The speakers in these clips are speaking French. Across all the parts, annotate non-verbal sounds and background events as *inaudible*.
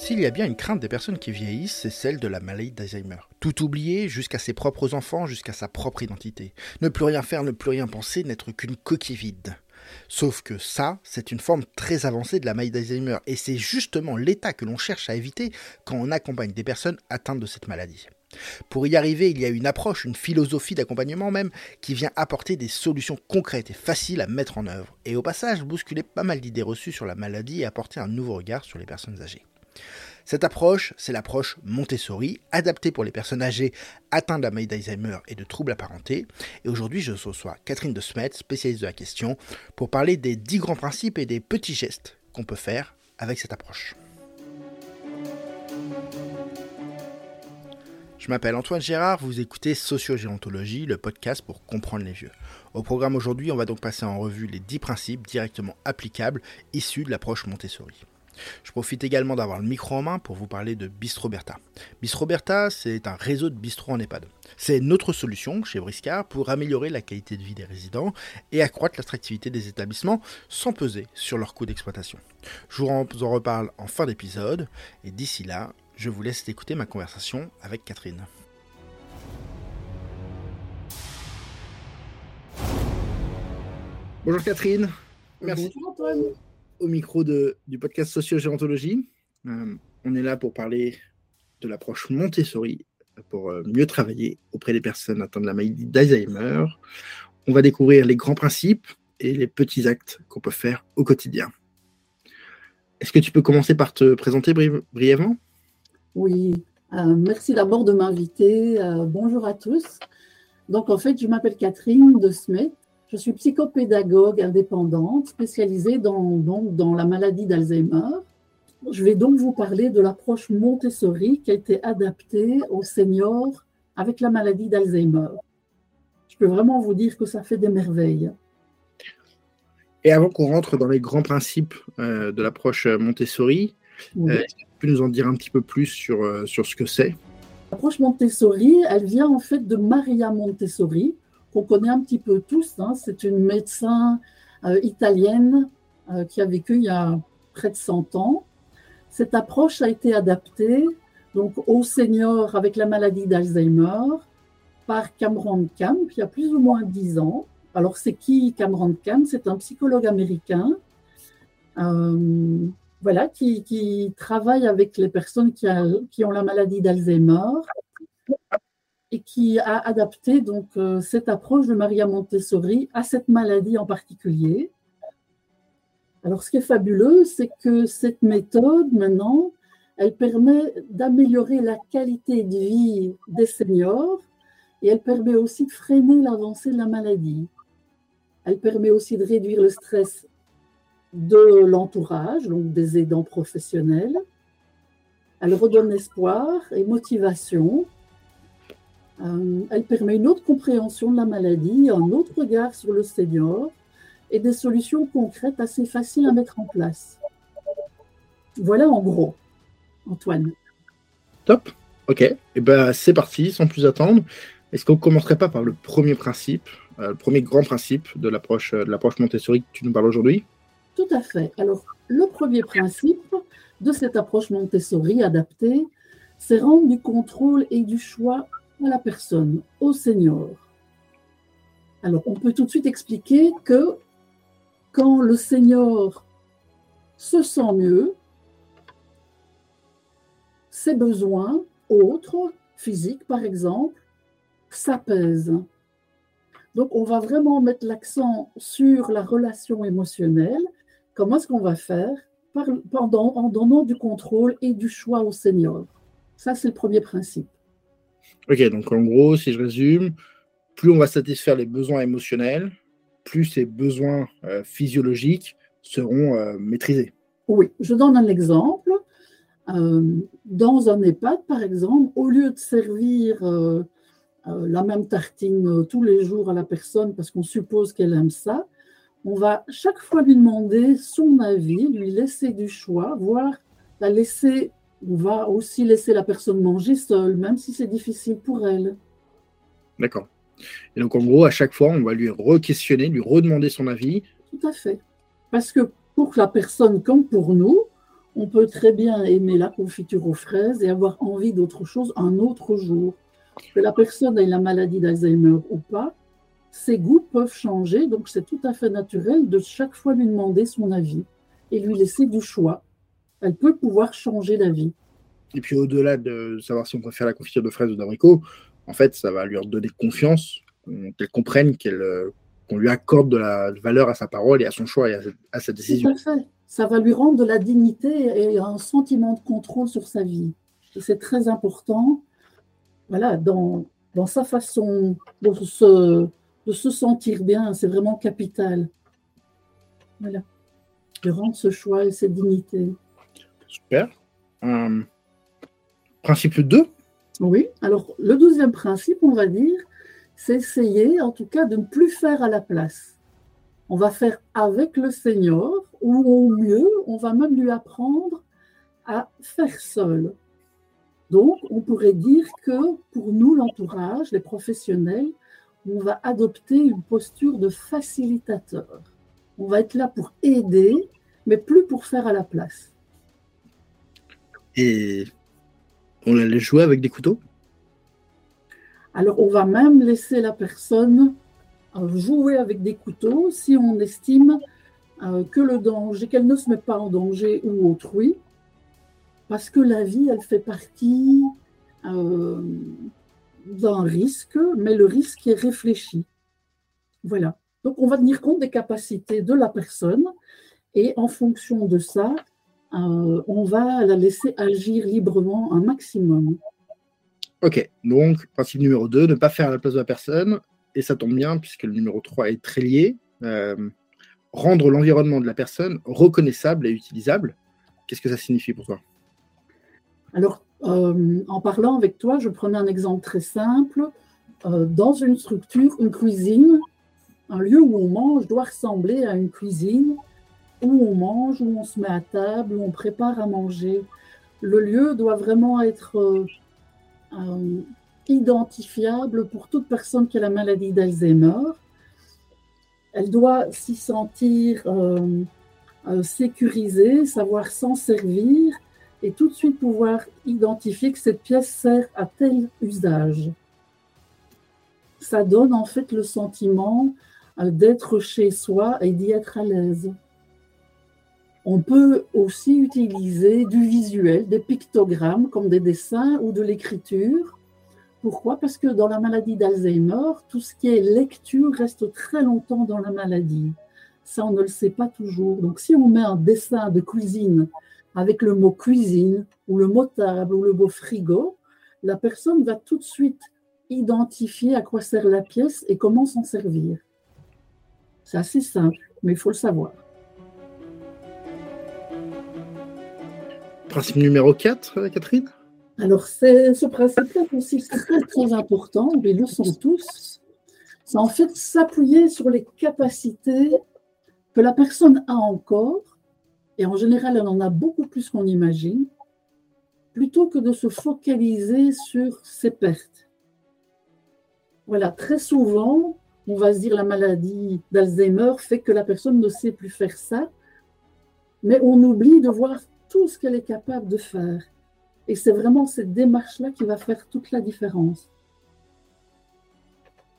S'il y a bien une crainte des personnes qui vieillissent, c'est celle de la maladie d'Alzheimer. Tout oublier, jusqu'à ses propres enfants, jusqu'à sa propre identité. Ne plus rien faire, ne plus rien penser, n'être qu'une coquille vide. Sauf que ça, c'est une forme très avancée de la maladie d'Alzheimer, et c'est justement l'état que l'on cherche à éviter quand on accompagne des personnes atteintes de cette maladie. Pour y arriver, il y a une approche, une philosophie d'accompagnement même, qui vient apporter des solutions concrètes et faciles à mettre en œuvre, et au passage bousculer pas mal d'idées reçues sur la maladie et apporter un nouveau regard sur les personnes âgées. Cette approche, c'est l'approche Montessori, adaptée pour les personnes âgées atteintes de la maladie d'Alzheimer et de troubles apparentés. Et aujourd'hui, je reçois Catherine de Smet, spécialiste de la question, pour parler des dix grands principes et des petits gestes qu'on peut faire avec cette approche. Je m'appelle Antoine Gérard, vous écoutez Sociogérontologie, le podcast pour comprendre les vieux. Au programme aujourd'hui, on va donc passer en revue les 10 principes directement applicables issus de l'approche Montessori. Je profite également d'avoir le micro en main pour vous parler de Bistroberta. Bistroberta, c'est un réseau de bistrots en EHPAD. C'est notre solution chez Briscard pour améliorer la qualité de vie des résidents et accroître l'attractivité des établissements sans peser sur leurs coûts d'exploitation. Je vous en reparle en fin d'épisode et d'ici là, je vous laisse écouter ma conversation avec Catherine. Bonjour Catherine. Merci. Bonjour Antoine micro du podcast Sociogérontologie. Euh, on est là pour parler de l'approche Montessori pour euh, mieux travailler auprès des personnes atteintes de la maladie d'Alzheimer. On va découvrir les grands principes et les petits actes qu'on peut faire au quotidien. Est-ce que tu peux commencer par te présenter brièvement? Oui, euh, merci d'abord de m'inviter. bonjour à tous. Donc en fait, je m'appelle Catherine de Smet. Je suis psychopédagogue indépendante spécialisée dans, dans la maladie d'Alzheimer. Je vais donc vous parler de l'approche Montessori qui a été adaptée aux seniors avec la maladie d'Alzheimer. Je peux vraiment vous dire que ça fait des merveilles. Et avant qu'on rentre dans les grands principes euh, de l'approche Montessori, euh, tu peux nous en dire un petit peu plus sur, euh, sur ce que c'est? L'approche Montessori, elle vient en fait de Maria Montessori, qu'on connaît un petit peu tous. Hein. C'est une médecin euh, italienne euh, qui a vécu il y a près de 100 ans. Cette approche a été adaptée donc, aux seniors avec la maladie d'Alzheimer par Cameron Camp il y a plus ou moins 10 ans. Alors, c'est qui Cameron Camp? C'est un psychologue américain euh, voilà, qui, travaille avec les personnes qui ont la maladie d'Alzheimer et qui a adapté donc euh, cette approche de Maria Montessori à cette maladie en particulier. Alors, ce qui est fabuleux, c'est que cette méthode, maintenant, elle permet d'améliorer la qualité de vie des seniors et elle permet aussi de freiner l'avancée de la maladie. Elle permet aussi de réduire le stress de l'entourage, donc des aidants professionnels. Elle redonne espoir et motivation euh, elle permet une autre compréhension de la maladie, un autre regard sur le senior et des solutions concrètes assez faciles à mettre en place. Voilà en gros, Antoine. Top, ok. Et eh ben, c'est parti, sans plus attendre. Est-ce qu'on ne commencerait pas par le premier principe, euh, le premier grand principe de l'approche euh, de l'approche Montessori que tu nous parles aujourd'hui? Tout à fait. Alors, le premier principe de cette approche Montessori adaptée, c'est rendre du contrôle et du choix à la personne, au senior. Alors, on peut tout de suite expliquer que quand le senior se sent mieux, ses besoins autres, physiques par exemple, s'apaisent. Donc, on va vraiment mettre l'accent sur la relation émotionnelle. Comment est-ce qu'on va faire pendant, en donnant du contrôle et du choix au senior Ça, c'est le premier principe. Ok, donc en gros, si je résume, plus on va satisfaire les besoins émotionnels, plus ces besoins euh, physiologiques seront euh, maîtrisés. Oui, je donne un exemple. Euh, dans un EHPAD, par exemple, au lieu de servir la même tartine tous les jours à la personne parce qu'on suppose qu'elle aime ça, on va chaque fois lui demander son avis, lui laisser du choix, voire la laisser on va aussi laisser la personne manger seule, même si c'est difficile pour elle. D'accord. Et donc, en gros, à chaque fois, on va lui re-questionner, lui redemander son avis. Tout à fait. Parce que pour la personne comme pour nous, on peut très bien aimer la confiture aux fraises et avoir envie d'autre chose un autre jour. Que la personne ait la maladie d'Alzheimer ou pas, ses goûts peuvent changer, donc c'est tout à fait naturel de chaque fois lui demander son avis et lui laisser du choix. Elle peut pouvoir changer d'avis. Et puis au-delà de savoir si on préfère la confiture de fraises ou d'abricot, en fait, ça va lui donner confiance, qu'elle comprenne qu'elle qu'on lui accorde de la valeur à sa parole et à son choix et à, sa décision. Tout à fait. Ça va lui rendre de la dignité et un sentiment de contrôle sur sa vie. C'est très important. Voilà, dans, dans sa façon de se, de se sentir bien, c'est vraiment capital. Voilà. De rendre ce choix et cette dignité. Super. Euh, principe 2 Oui. Alors, le deuxième principe, on va dire, c'est essayer en tout cas de ne plus faire à la place. On va faire avec le Seigneur, ou au mieux, on va même lui apprendre à faire seul. Donc, on pourrait dire que pour nous, l'entourage, les professionnels, on va adopter une posture de facilitateur. On va être là pour aider, mais plus pour faire à la place. Et on allait jouer avec des couteaux alors, on va même laisser la personne euh, jouer avec des couteaux si on estime euh, que le danger, qu'elle ne se met pas en danger ou autrui, parce que la vie, elle fait partie euh, d'un risque, mais le risque est réfléchi. Voilà. Donc, on va tenir compte des capacités de la personne et en fonction de ça, on va la laisser agir librement un maximum. Ok, donc principe numéro 2, ne pas faire à la place de la personne, et ça tombe bien puisque le numéro 3 est très lié. Euh, rendre l'environnement de la personne reconnaissable et utilisable. Qu'est-ce que ça signifie pour toi? Alors, euh, en parlant avec toi, je prenais un exemple très simple. Euh, dans une structure, une cuisine, un lieu où on mange doit ressembler à une cuisine où on mange, où on se met à table, où on prépare à manger. Le lieu doit vraiment être euh, identifiable pour toute personne qui a la maladie d'Alzheimer. Elle doit s'y sentir euh, euh, sécurisée, savoir s'en servir et tout de suite pouvoir identifier que cette pièce sert à tel usage. Ça donne en fait le sentiment d'être chez soi et d'y être à l'aise. On peut aussi utiliser du visuel, des pictogrammes comme des dessins ou de l'écriture. Pourquoi? Parce que dans la maladie d'Alzheimer, tout ce qui est lecture reste très longtemps dans la maladie. Ça, on ne le sait pas toujours. Donc, si on met un dessin de cuisine avec le mot cuisine ou le mot table ou le mot frigo, la personne va tout de suite identifier à quoi sert la pièce et comment s'en servir. C'est assez simple, mais il faut le savoir. Principe numéro 4, euh, Catherine? Alors, ce principe-là aussi très, très important, ils le sont tous. C'est en fait s'appuyer sur les capacités que la personne a encore, et en général, elle en a beaucoup plus qu'on imagine, plutôt que de se focaliser sur ses pertes. Voilà, très souvent, on va se dire la maladie d'Alzheimer fait que la personne ne sait plus faire ça, mais on oublie de voir tout ce qu'elle est capable de faire. Et c'est vraiment cette démarche-là qui va faire toute la différence.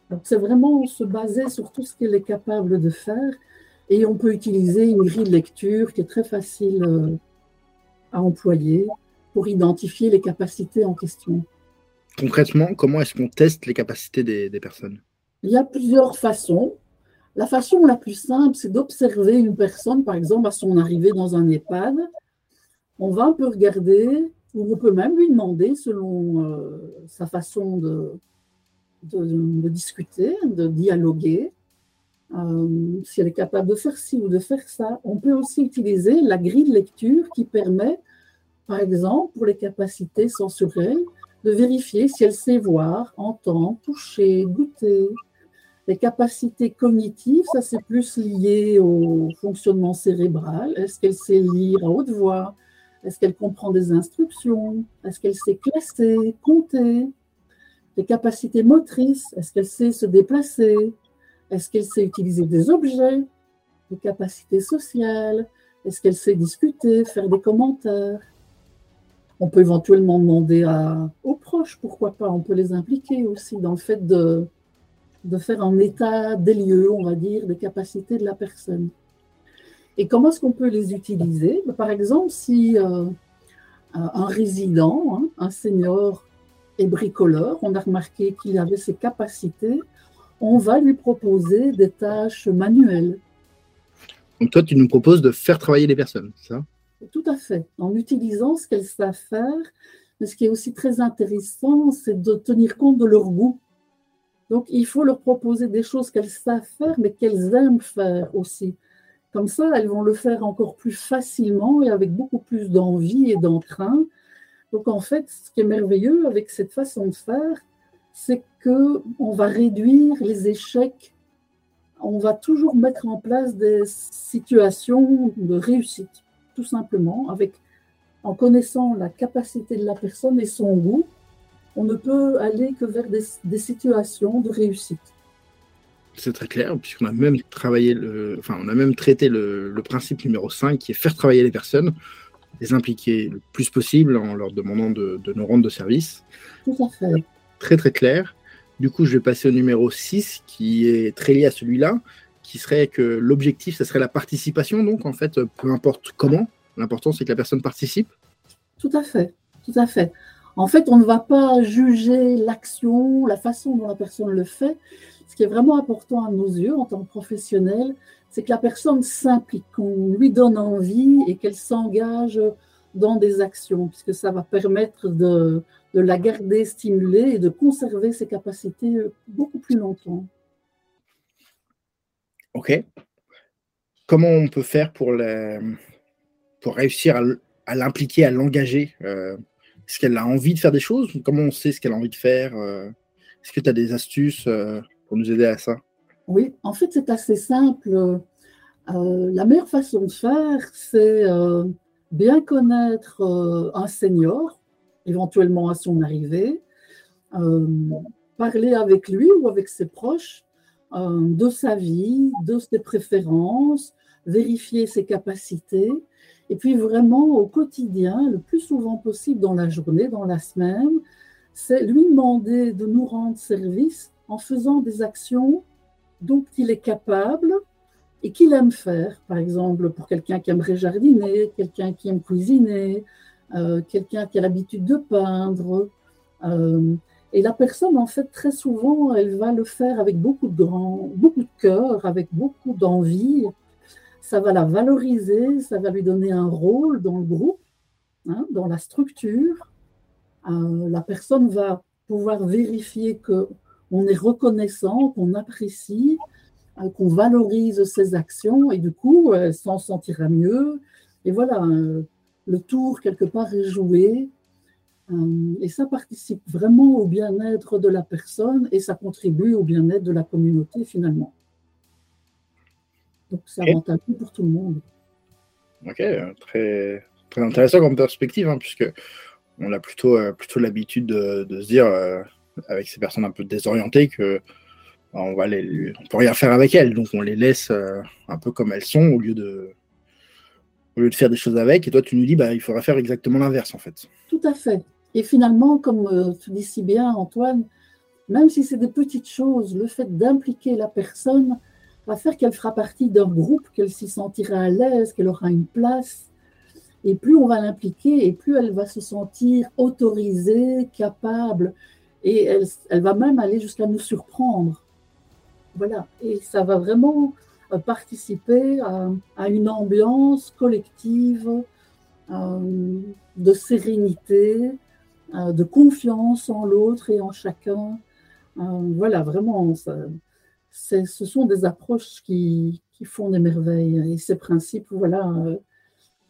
Donc c'est vraiment se baser sur tout ce qu'elle est capable de faire. Et on peut utiliser une grille de lecture qui est très facile euh, à employer pour identifier les capacités en question. Concrètement, comment est-ce qu'on teste les capacités des, des personnes? Il y a plusieurs façons. La façon la plus simple, c'est d'observer une personne, par exemple, à son arrivée dans un EHPAD, on va un peu regarder, ou on peut même lui demander, selon euh, sa façon de, discuter, de dialoguer, euh, si elle est capable de faire ci ou de faire ça. On peut aussi utiliser la grille de lecture qui permet, par exemple, pour les capacités sensorielles, de vérifier si elle sait voir, entendre, toucher, goûter. Les capacités cognitives, ça c'est plus lié au fonctionnement cérébral. Est-ce qu'elle sait lire à haute voix? Est-ce qu'elle comprend des instructions? Est-ce qu'elle sait classer, compter? Les capacités motrices, est-ce qu'elle sait se déplacer? Est-ce qu'elle sait utiliser des objets? Les capacités sociales? Est-ce qu'elle sait discuter, faire des commentaires? On peut éventuellement demander aux proches, pourquoi pas, on peut les impliquer aussi dans le fait de faire un état des lieux, on va dire, des capacités de la personne. Et comment est-ce qu'on peut les utiliser? Bah, Par exemple, si euh, un résident, hein, un senior est bricoleur, on a remarqué qu'il avait ses capacités, on va lui proposer des tâches manuelles. Donc toi, tu nous proposes de faire travailler les personnes, ça? Tout à fait, en utilisant ce qu'elles savent faire. Mais ce qui est aussi très intéressant, c'est de tenir compte de leur goût. Donc il faut leur proposer des choses qu'elles savent faire, mais qu'elles aiment faire aussi. Comme ça, elles vont le faire encore plus facilement et avec beaucoup plus d'envie et d'entrain. Donc en fait, ce qui est merveilleux avec cette façon de faire, c'est qu'on va réduire les échecs. On va toujours mettre en place des situations de réussite, tout simplement, avec, en connaissant la capacité de la personne et son goût, on ne peut aller que vers des situations de réussite c'est très clair, puisqu'on a même travaillé le, enfin, on a même traité le, principe numéro 5 qui est faire travailler les personnes, les impliquer le plus possible en leur demandant de, nous rendre de service. Tout à fait. Très très clair. Du coup, je vais passer au numéro 6 qui est très lié à celui-là, qui serait que l'objectif, ce serait la participation, donc en fait, peu importe comment, l'important c'est que la personne participe. Tout à fait, tout à fait. En fait, on ne va pas juger l'action, la façon dont la personne le fait, ce qui est vraiment important à nos yeux en tant que professionnels, c'est que la personne s'implique, qu'on lui donne envie et qu'elle s'engage dans des actions, puisque ça va permettre de, la garder stimulée et de conserver ses capacités beaucoup plus longtemps. Ok. Comment on peut faire pour, réussir à, l'impliquer, à l'engager euh, Est-ce qu'elle a envie de faire des choses Comment on sait ce qu'elle a envie de faire euh, Est-ce que tu as des astuces euh, pour nous aider à ça Oui, en fait, c'est assez simple. Euh, la meilleure façon de faire, c'est euh, bien connaître euh, un senior, éventuellement à son arrivée, parler avec lui ou avec ses proches de sa vie, de ses préférences, vérifier ses capacités, et puis vraiment au quotidien, le plus souvent possible dans la journée, dans la semaine, c'est lui demander de nous rendre service en faisant des actions dont il est capable et qu'il aime faire. Par exemple, pour quelqu'un qui aimerait jardiner, quelqu'un qui aime cuisiner, euh, quelqu'un qui a l'habitude de peindre. Euh, et la personne, en fait, très souvent, elle va le faire avec beaucoup de grand, beaucoup de cœur, avec beaucoup d'envie. Ça va la valoriser, ça va lui donner un rôle dans le groupe, hein, dans la structure. Euh, la personne va pouvoir vérifier que on est reconnaissant, qu'on apprécie, euh, qu'on valorise ses actions et du coup, elle s'en sentira mieux. Et voilà, euh, le tour quelque part est joué. Euh, et ça participe vraiment au bien-être de la personne et ça contribue au bien-être de la communauté finalement. Donc c'est avantageux pour tout le monde. Ok, très, très intéressant comme perspective, hein, puisque on a plutôt, plutôt l'habitude de, se dire avec ces personnes un peu désorientées que bah, on va les, on peut rien faire avec elles, donc on les laisse euh, un peu comme elles sont au lieu de au lieu de faire des choses avec. Et toi, tu nous dis, bah, il faudra faire exactement l'inverse en fait. Tout à fait. Et finalement, comme euh, tu dis si bien, Antoine, même si c'est des petites choses, le fait d'impliquer la personne va faire qu'elle fera partie d'un groupe, qu'elle s'y sentira à l'aise, qu'elle aura une place. Et plus on va l'impliquer, et plus elle va se sentir autorisée, capable et elle, va même aller jusqu'à nous surprendre. Voilà, et ça va vraiment euh, participer à, une ambiance collective euh, de sérénité, euh, de confiance en l'autre et en chacun. voilà, vraiment, ce sont des approches qui, font des merveilles. Et ces principes, voilà,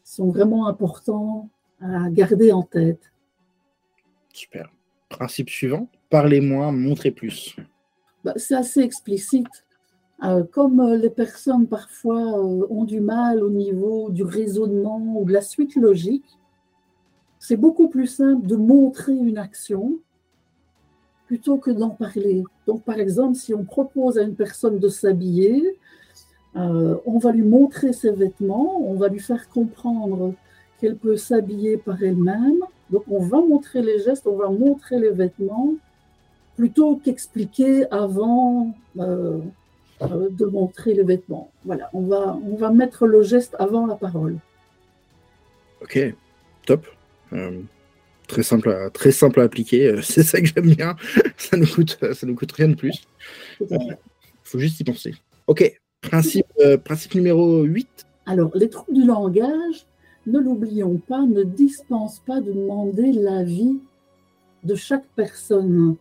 sont vraiment importants à garder en tête. Super. Principe suivant, parlez moins, montrez plus. Bah, c'est assez explicite. Euh, comme euh, les personnes parfois euh, ont du mal au niveau du raisonnement ou de la suite logique, c'est beaucoup plus simple de montrer une action plutôt que d'en parler. Donc, par exemple, si on propose à une personne de s'habiller, on va lui montrer ses vêtements, on va lui faire comprendre qu'elle peut s'habiller par elle-même. Donc on va montrer les gestes, on va montrer les vêtements, plutôt qu'expliquer avant euh, euh, de montrer les vêtements. Voilà, on va, on va mettre le geste avant la parole. Ok, top. très, simple à, très simple à appliquer, *laughs* c'est ça que j'aime bien. ça ne coûte, ça nous coûte rien de plus. Il faut juste y penser. Ok, Principe, euh, principe numéro 8. Alors, les troubles du langage, ne l'oublions pas, ne dispensent pas de demander l'avis de chaque personne.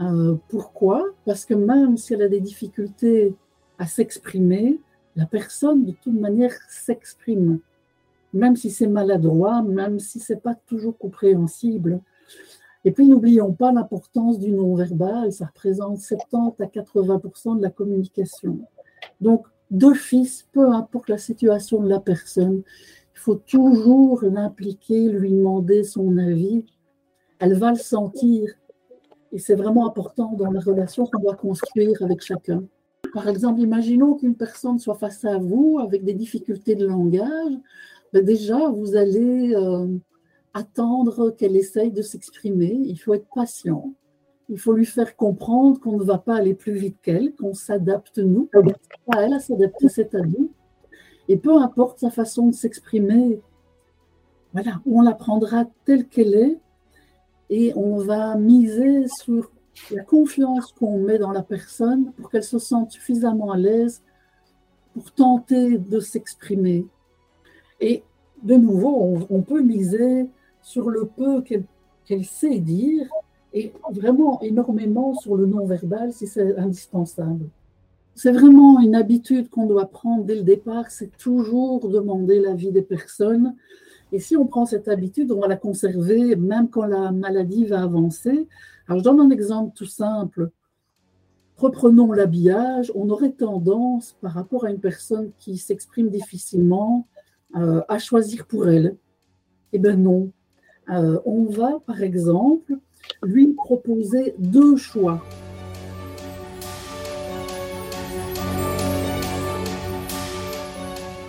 Euh, pourquoi? Parce que même si elle a des difficultés à s'exprimer, la personne, de toute manière, s'exprime. Même si c'est maladroit, même si c'est pas toujours compréhensible. Et puis, n'oublions pas l'importance du non-verbal. Ça représente 70 à 80% de la communication. Donc, d'office, peu importe la situation de la personne, il faut toujours l'impliquer, lui demander son avis. Elle va le sentir. Et c'est vraiment important dans la relation qu'on doit construire avec chacun. Par exemple, imaginons qu'une personne soit face à vous avec des difficultés de langage. Ben déjà, vous allez euh, attendre qu'elle essaye de s'exprimer. Il faut être patient. Il faut lui faire comprendre qu'on ne va pas aller plus vite qu'elle, qu'on s'adapte nous, à elle à s'adapter, c'est à nous. Et peu importe sa façon de s'exprimer, voilà, on la prendra telle qu'elle est et on va miser sur la confiance qu'on met dans la personne pour qu'elle se sente suffisamment à l'aise pour tenter de s'exprimer. Et de nouveau, on, peut miser sur le peu qu'elle sait dire et vraiment énormément sur le non-verbal si c'est indispensable. C'est vraiment une habitude qu'on doit prendre dès le départ, c'est toujours demander l'avis des personnes. Et si on prend cette habitude, on va la conserver même quand la maladie va avancer. Alors je donne un exemple tout simple. Reprenons l'habillage. On aurait tendance, par rapport à une personne qui s'exprime difficilement, euh, à choisir pour elle. Eh bien non. Euh, on va, par exemple, lui proposer deux choix.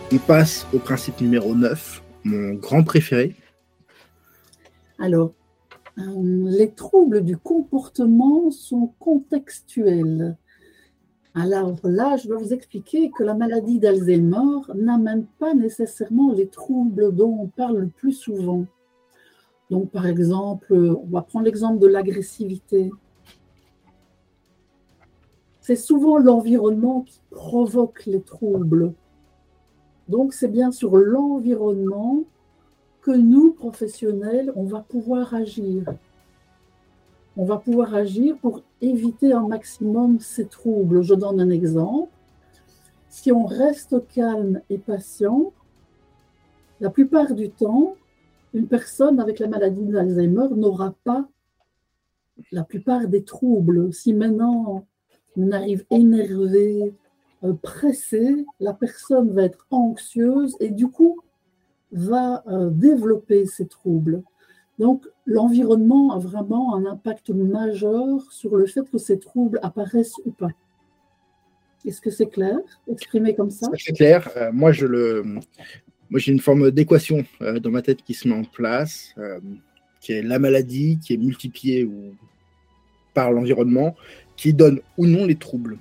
On passe au principe numéro 9, mon grand préféré. Alors, euh, les troubles du comportement sont contextuels. Alors là, je vais vous expliquer que la maladie d'Alzheimer n'amène pas nécessairement les troubles dont on parle le plus souvent. Donc, par exemple, on va prendre l'exemple de l'agressivité. C'est souvent l'environnement qui provoque les troubles. Donc, c'est bien sur l'environnement que nous, professionnels, on va pouvoir agir. On va pouvoir agir pour éviter un maximum ces troubles. Je donne un exemple. Si on reste calme et patient, la plupart du temps, une personne avec la maladie d'Alzheimer n'aura pas la plupart des troubles. Si maintenant on arrive énervé, euh, pressé, la personne va être anxieuse et du coup va euh, développer ces troubles. Donc l'environnement a vraiment un impact majeur sur le fait que ces troubles apparaissent ou pas. Est-ce que c'est clair, exprimé comme ça? C'est clair. Euh, moi, je j'ai une forme d'équation dans ma tête qui se met en place, qui est la maladie, qui est multipliée par l'environnement, qui donne ou non les troubles.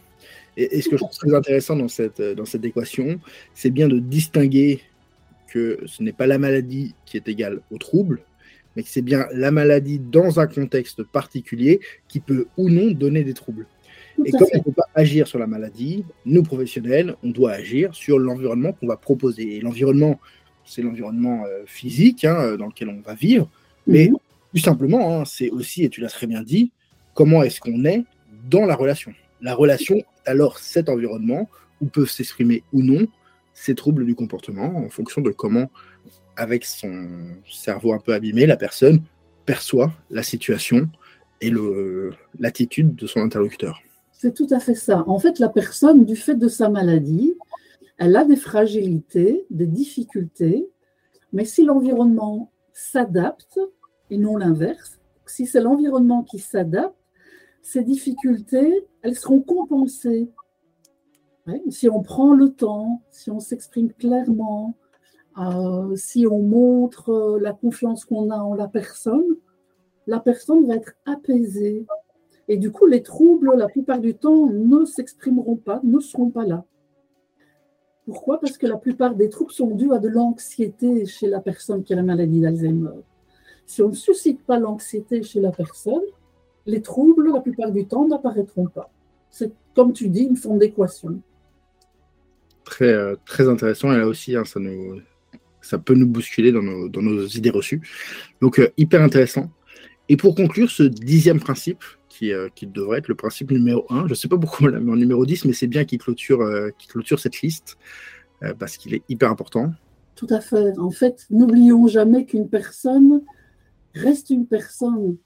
Et, ce que je trouve très intéressant dans cette, euh, dans cette équation, c'est bien de distinguer que ce n'est pas la maladie qui est égale au trouble, mais que c'est bien la maladie dans un contexte particulier qui peut ou non donner des troubles et comme on ne peut pas agir sur la maladie, nous professionnels, on doit agir sur l'environnement qu'on va proposer. Et l'environnement, c'est l'environnement euh, physique hein, euh, dans lequel on va vivre, mais mhm. plus simplement, hein, c'est aussi, et tu l'as très bien dit, comment est-ce qu'on est dans la relation. La relation alors cet environnement où peuvent s'exprimer ou non ces troubles du comportement en fonction de comment, avec son cerveau un peu abîmé, la personne perçoit la situation et l'attitude de son interlocuteur. C'est tout à fait ça. En fait, la personne, du fait de sa maladie, elle a des fragilités, des difficultés, mais si l'environnement s'adapte, et non l'inverse, si c'est l'environnement qui s'adapte, ces difficultés, elles seront compensées. si on prend le temps, si on s'exprime clairement, euh, si on montre euh, la confiance qu'on a en la personne, la personne va être apaisée. Et du coup, les troubles, la plupart du temps, ne s'exprimeront pas, ne seront pas là. Pourquoi? Parce que la plupart des troubles sont dus à de l'anxiété chez la personne qui a la maladie d'Alzheimer. Si on ne suscite pas l'anxiété chez la personne, les troubles, la plupart du temps, n'apparaîtront pas. C'est, comme tu dis, une forme d'équation. Très, euh, très intéressant. Et là aussi, hein, ça, nous, ça peut nous bousculer dans nos, dans nos idées reçues. Donc, euh, hyper intéressant. Et pour conclure, ce dixième principe, qui, euh, qui devrait être le principe numéro un, je ne sais pas pourquoi on l'a mis en numéro 10, mais c'est bien qu'il clôture, qui clôture cette liste, parce qu'il est hyper important. Tout à fait. En fait, n'oublions jamais qu'une personne reste une personne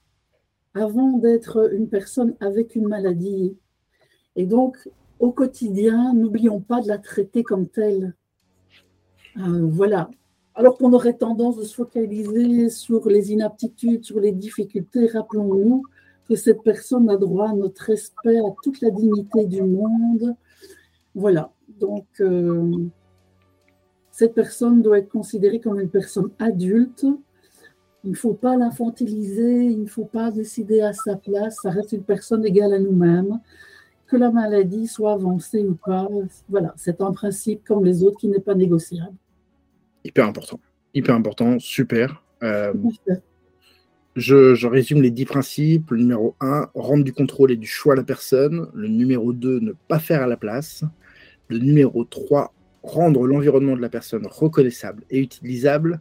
avant d'être une personne avec une maladie. Et donc, au quotidien, n'oublions pas de la traiter comme telle. Euh, voilà. Alors qu'on aurait tendance de se focaliser sur les inaptitudes, sur les difficultés, rappelons-nous que cette personne a droit à notre respect, à toute la dignité du monde. Voilà. Donc, euh, cette personne doit être considérée comme une personne adulte il ne faut pas l'infantiliser, il ne faut pas décider à sa place, ça reste une personne égale à nous-mêmes. Que la maladie soit avancée ou pas, voilà, c'est un principe comme les autres qui n'est pas négociable. Hyper important, hyper important, super. Euh, je, résume les dix principes. Le numéro 1, rendre du contrôle et du choix à la personne. Le numéro 2, ne pas faire à la place. Le numéro 3, rendre l'environnement de la personne reconnaissable et utilisable.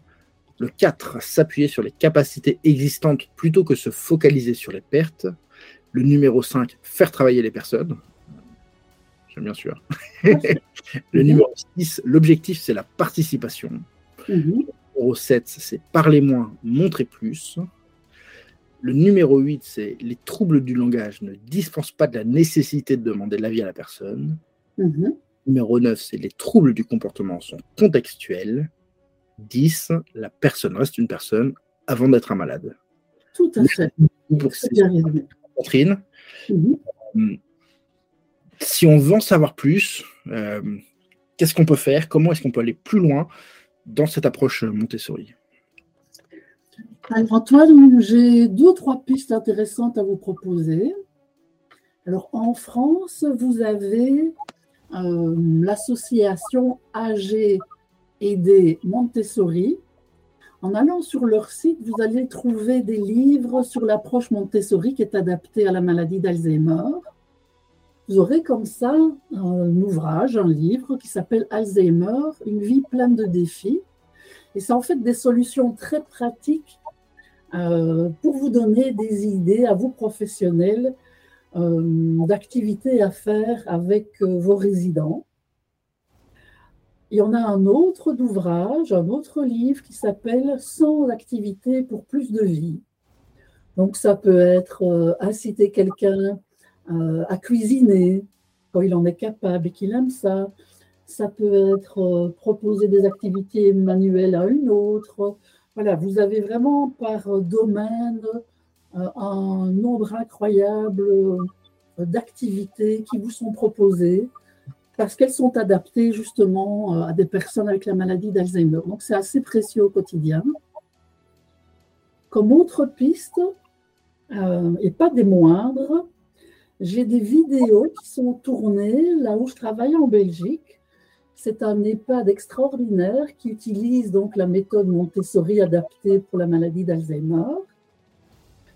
Le 4, s'appuyer sur les capacités existantes plutôt que se focaliser sur les pertes. Le numéro 5, faire travailler les personnes. J'aime bien sûr. *laughs* le numéro 6, l'objectif, c'est la participation. Mhm. Le numéro 7, c'est parler moins, montrer plus. Le numéro 8, c'est les troubles du langage ne dispensent pas de la nécessité de demander l'avis à la personne. Mhm. Numéro 9, c'est les troubles du comportement sont contextuels. 10, la personne reste une personne avant d'être un malade. Tout à fait. Pour Catherine, mhm. euh, si on veut en savoir plus, euh, qu'est-ce qu'on peut faire? Comment est-ce qu'on peut aller plus loin dans cette approche Montessori? Alors Antoine, j'ai deux ou trois pistes intéressantes à vous proposer. Alors en France, vous avez euh, l'association AG aider Montessori. En allant sur leur site, vous allez trouver des livres sur l'approche Montessori qui est adaptée à la maladie d'Alzheimer. Vous aurez comme ça un ouvrage, un livre qui s'appelle Alzheimer, une vie pleine de défis. Et c'est en fait des solutions très pratiques euh, pour vous donner des idées à vous professionnels euh, d'activités à faire avec euh, vos résidents. Il y en a un autre d'ouvrage, un autre livre qui s'appelle 100 activités pour plus de vie. Donc ça peut être euh, inciter quelqu'un euh, à cuisiner quand il en est capable et qu'il aime ça. Ça peut être euh, proposer des activités manuelles à une autre. Voilà, vous avez vraiment par domaine un nombre incroyable d'activités qui vous sont proposées parce qu'elles sont adaptées justement euh, à des personnes avec la maladie d'Alzheimer. Donc c'est assez précieux au quotidien. Comme autre piste, euh, et pas des moindres, j'ai des vidéos qui sont tournées là où je travaille en Belgique. C'est un EHPAD extraordinaire qui utilise donc la méthode Montessori adaptée pour la maladie d'Alzheimer.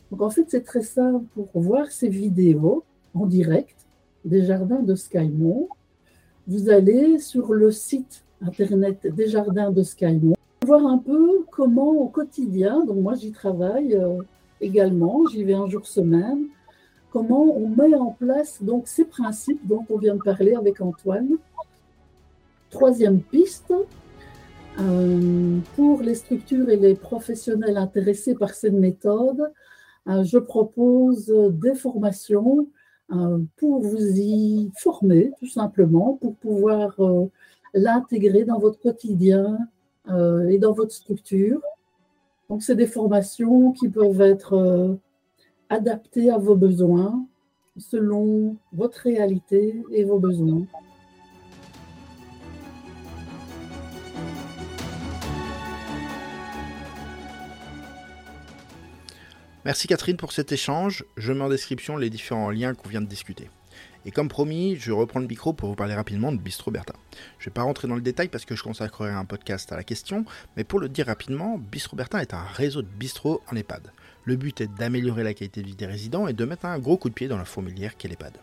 Donc en fait, c'est très simple pour voir ces vidéos en direct des jardins de Skymont vous allez sur le site internet des jardins de Skymont, voir un peu comment au quotidien, donc moi j'y travaille euh, également, j'y vais un jour semaine, comment on met en place donc ces principes dont on vient de parler avec Antoine. Troisième piste, euh, pour les structures et les professionnels intéressés par cette méthode, euh, je propose des formations pour vous y former, tout simplement, pour pouvoir euh, l'intégrer dans votre quotidien euh, et dans votre structure. Donc, c'est des formations qui peuvent être adaptées à vos besoins selon votre réalité et vos besoins. Merci Catherine pour cet échange. Je mets en description les différents liens qu'on vient de discuter. Et comme promis, je reprends le micro pour vous parler rapidement de Bistro Bertin. Je ne vais pas rentrer dans le détail parce que je consacrerai un podcast à la question, mais pour le dire rapidement, Bistro Bertin est un réseau de bistrots en EHPAD. Le but est d'améliorer la qualité de vie des résidents et de mettre un gros coup de pied dans la fourmilière qu'est l'EHPAD.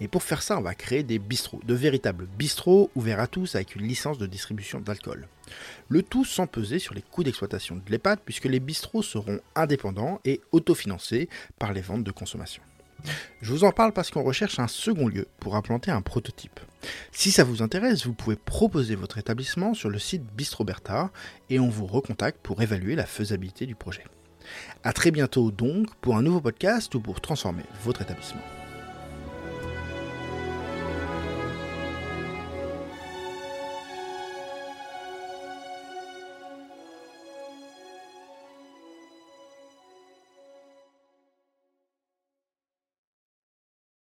Et pour faire ça, on va créer des bistrots, de véritables bistrots ouverts à tous avec une licence de distribution d'alcool. Le tout sans peser sur les coûts d'exploitation de l'EHPAD puisque les bistrots seront indépendants et autofinancés par les ventes de consommation. Je vous en parle parce qu'on recherche un second lieu pour implanter un prototype. Si ça vous intéresse, vous pouvez proposer votre établissement sur le site Bistroberta et on vous recontacte pour évaluer la faisabilité du projet. A très bientôt donc pour un nouveau podcast ou pour transformer votre établissement.